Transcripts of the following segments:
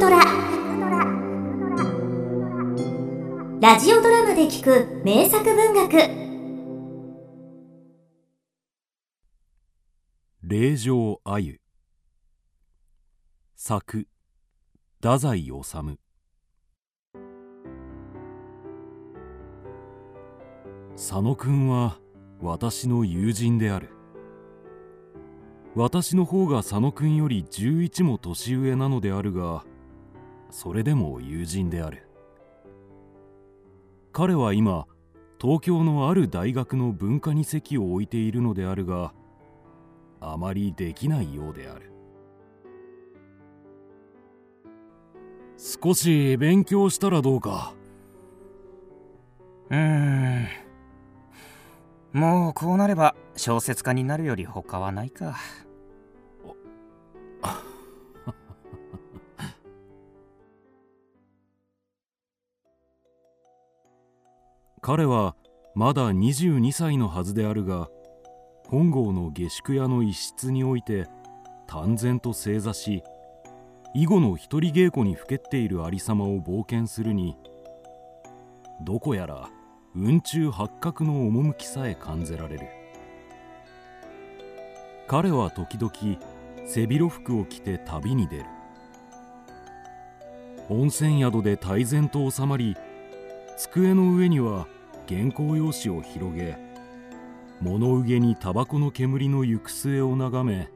トラ。ラジオドラマで聞く名作文学。霊場あゆ。作太宰治。佐野くんは私の友人である。私の方が佐野くんより11も年上なのであるがそれでも友人である。彼は今東京のある大学の文化に席を置いているのであるがあまりできないようである。少し勉強したらどうか。うん。もうこうなれば小説家になるより他はないか。彼はまだ22歳のはずであるが本郷の下宿屋の一室において淡然と正座し囲碁の一人稽古にふけっているありさまを冒険するにどこやら雲中八角の趣さえ感じられる。彼は時々背広服を着て旅に出る。温泉宿で泰然と収まり机の上には原稿用紙を広げ物憂げにタバコの煙の行く末を眺め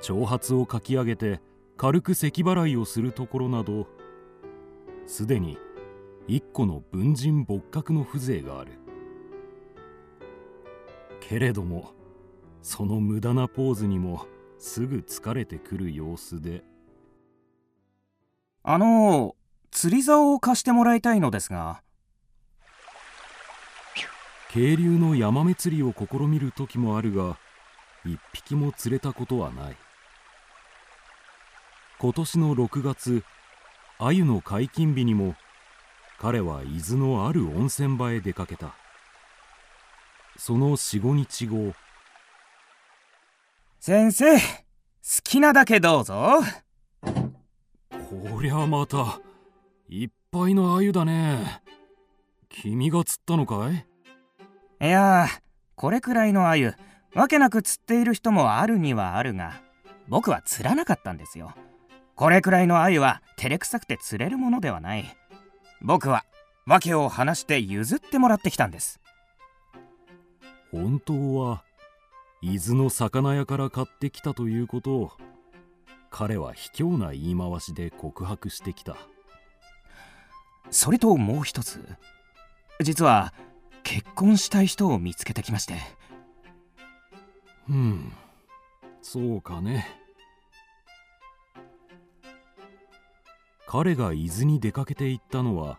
長髪をかき上げて軽く咳払いをするところなどすでに一個の文人勃覚の風情がある。けれどもその無駄なポーズにもすぐ疲れてくる様子で。あの釣り竿を貸してもらいたいのですが。渓流のヤマメ釣りを試みる時もあるが一匹も釣れたことはない。今年の6月鮎の解禁日にも彼は伊豆のある温泉場へ出かけた。その45日後。先生好きなだけどうぞ。こりゃまたいっぱいの鮎だね。君が釣ったのかい？いやこれくらいの鮎わけなく釣っている人もあるにはあるが僕は釣らなかったんですよ。これくらいの鮎は照れくさくて釣れるものではない。僕は訳を話して譲ってもらってきたんです。本当は伊豆の魚屋から買ってきたということを彼は卑怯な言い回しで告白してきたそれともう一つ。実は結婚したい人を見つけてきまして。うん。そうかね。彼が伊豆に出かけて行ったのは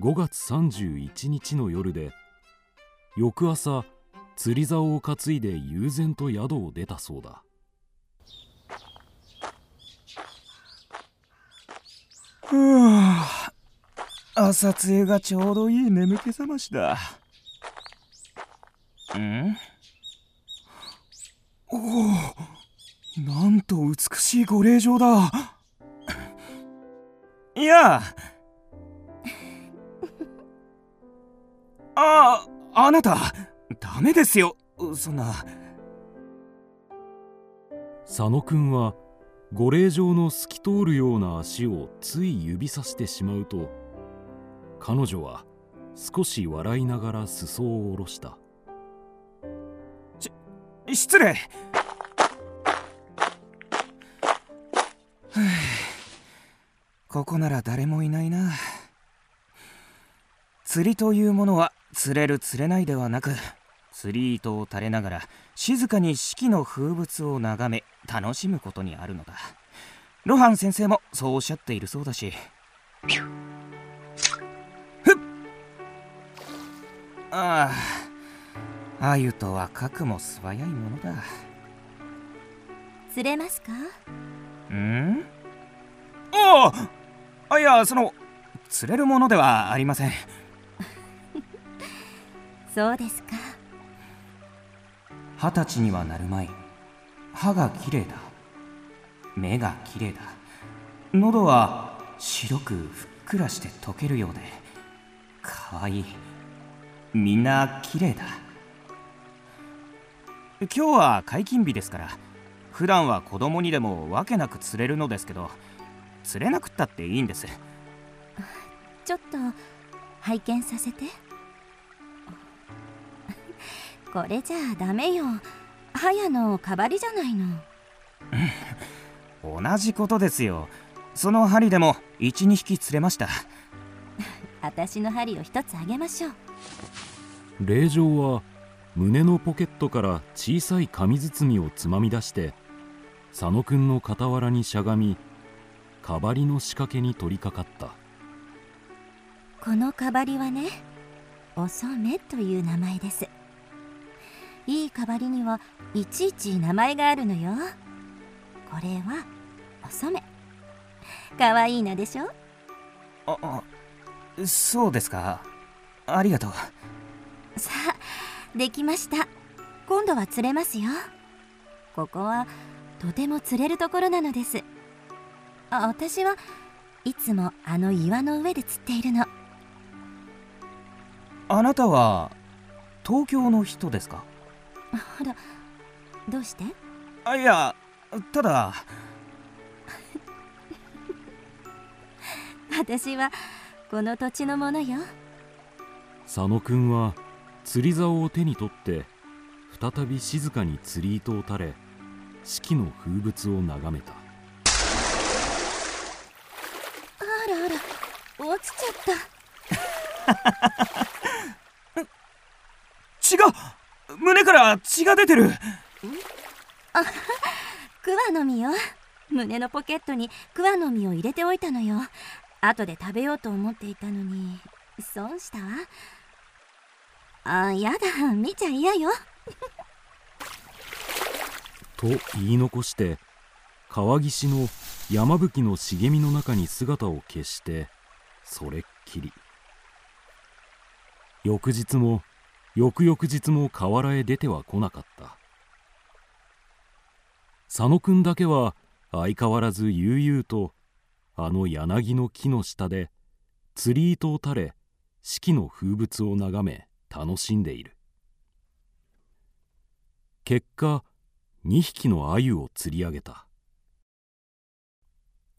5月31日の夜で翌朝釣り竿を担いで悠然と宿を出たそうだ。ふぅ朝露がちょうどいい眠気覚ましだ。ん？おおなんと美しいご令嬢だ。いや。ああなたダメですよ。そんな。佐野くんはご令嬢の透き通るような足をつい指さしてしまうと彼女は少し笑いながら裾を下ろした。し失礼。ここなら誰もいないな。釣りというものは釣れる釣れないではなく釣り糸を垂れながら静かに四季の風物を眺め楽しむことにあるのだ。ロハン先生もそうおっしゃっているそうだし。ああアユとは核も素早いものだ。釣れますか？ん？ああいやその釣れるものではありません。そうですか。二十歳にはなるまい。歯がきれいだ。目がきれいだ。喉は白くふっくらして溶けるようでかわいいみんな綺麗だ。今日は解禁日ですから普段は子供にでもわけなく釣れるのですけど釣れなくったっていいんです。ちょっと拝見させて。これじゃあダメよ。早のかばりじゃないの。同じことですよ。その針でも12匹釣れました。私の針を一つあげましょう霊場は胸のポケットから小さい紙包みをつまみ出して佐野くんの傍らにしゃがみかばりの仕掛けに取り掛かった。このかばりはねお染という名前です。いいかばりにはいちいち名前があるのよ。これはお染かわいいなでしょ？ああそうですか。ありがとうさあできました。今度は釣れますよ。ここはとても釣れるところなのです。あ私はいつもあの岩の上で釣っているの。あなたは東京の人ですか？ほらどうして？あいやただ。私はこの土地のものよ。佐野くんは釣り竿を手に取って再び静かに釣り糸を垂れ四季の風物を眺めた。あらあら落ちちゃった。血が胸から血が出てる。クワの実よ。胸のポケットにクワの実を入れておいたのよ。後で食べようと思っていたのに損したわあやだ見ちゃ嫌よ。と言い残して川岸の山吹の茂みの中に姿を消してそれっきり。翌日も翌々日も河原へ出ては来なかった。佐野くんだけは相変わらず悠々とあの柳の木の下で釣り糸を垂れ四季の風物を眺め楽しんでいる。結果2匹の鮎を釣り上げた。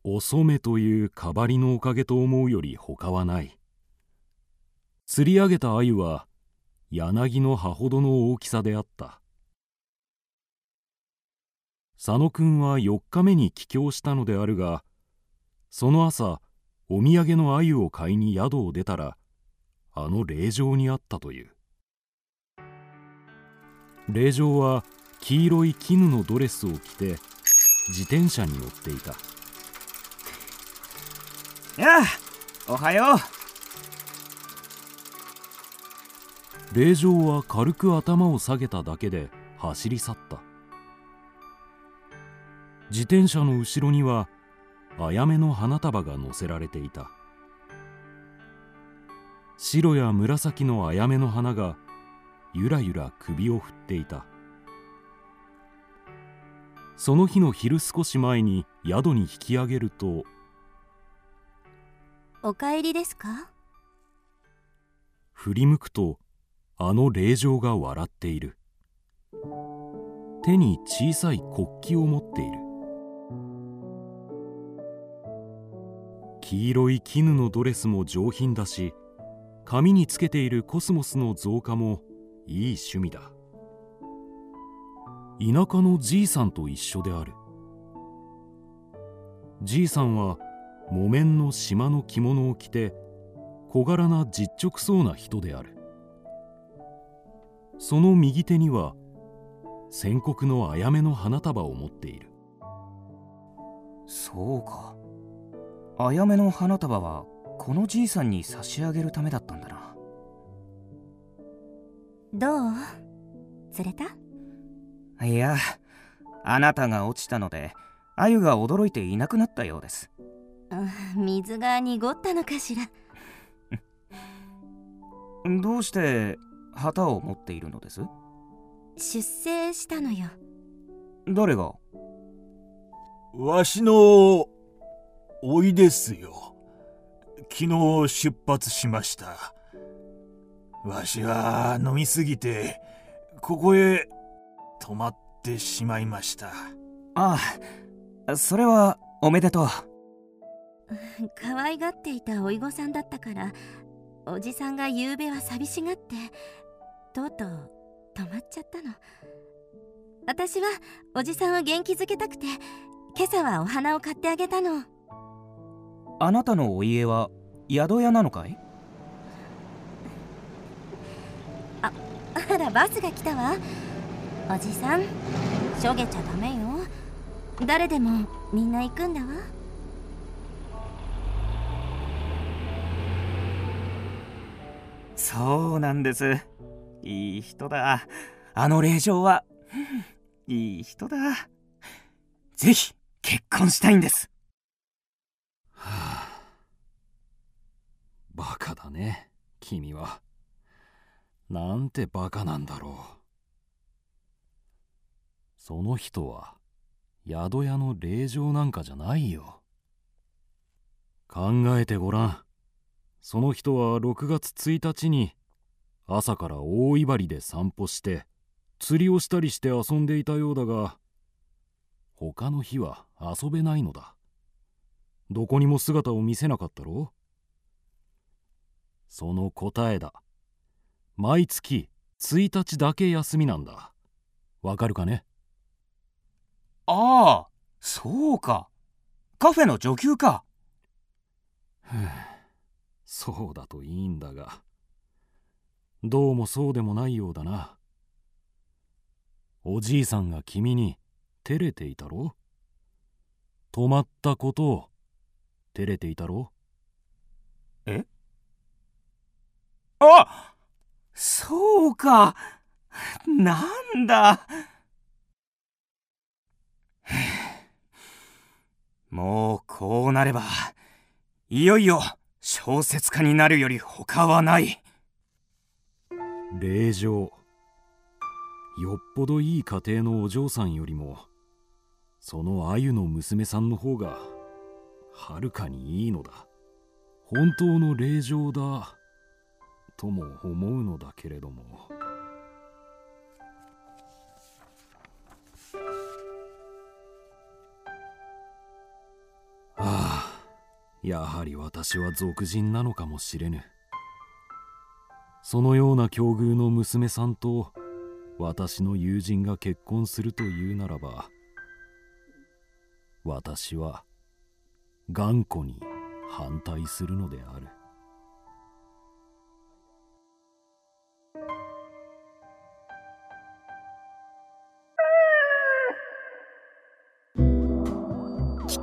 お染というかばりのおかげと思うより他はない。釣り上げた鮎は柳の葉ほどの大きさであった。佐野くんは4日目に帰郷したのであるがその朝お土産の鮎を買いに宿を出たらあの霊場にあったという。霊場は黄色い絹のドレスを着て自転車に乗っていた。やあおはよう。霊場は軽く頭を下げただけで走り去った。自転車の後ろにはあやめの花束が乗せられていた白や紫のあやめの花がゆらゆら首を振っていた。その日の昼少し前に宿に引き上げるとお帰りですか？振り向くとあの霊場が笑っている。手に小さい国旗を持っている。黄色い絹のドレスも上品だし髪につけているコスモスの造花もいい趣味だ。田舎のじいさんと一緒である。じいさんは木綿の島の着物を着て小柄な実直そうな人である。その右手には宣告のあやめの花束を持っている。そうか。あやめの花束はこのじいさんに差し上げるためだったんだな。どう？釣れた？いやあなたが落ちたので鮎が驚いていなくなったようです。うん水が濁ったのかしら。どうして旗を持っているのです？出征したのよ。誰が？わしのおいですよ昨日出発しました。わしは飲みすぎてここへ泊まってしまいました。ああそれはおめでとう。可愛がっていたおいごさんだったからおじさんが夕べは寂しがってとうとう止まっちゃったの。私はおじさんを元気づけたくて今朝はお花を買ってあげたのあなたのお家は宿屋なのかい？ああらバスが来たわ。おじさんしょげちゃダメよ。誰でもみんな行くんだわ。そうなんです。いい人だ。あの令嬢は、いい人だ。ぜひ結婚したいんですはあバカだね君は。なんてバカなんだろう。その人は宿屋の令嬢なんかじゃないよ。考えてごらん。その人は6月1日に朝から大威張りで散歩して釣りをしたりして遊んでいたようだが他の日は遊べないのだ。どこにも姿を見せなかったろ。うその答えだ。毎月1日だけ休みなんだ。わかるかね？ああそうか。カフェの女給か。そうだといいんだが。どうもそうでもないようだな。おじいさんが君に照れていたろ？止まったことを照れていたろ？え？あそうか。なんだ。もうこうなればいよいよ小説家になるより他はない。令嬢よっぽどいい家庭のお嬢さんよりもその鮎の娘さんの方がはるかにいいのだ。本当の令嬢だ。とも思うのだけれども。ああやはり私は俗人なのかもしれぬ。そのような境遇の娘さんと私の友人が結婚するというならば私は頑固に反対するのである。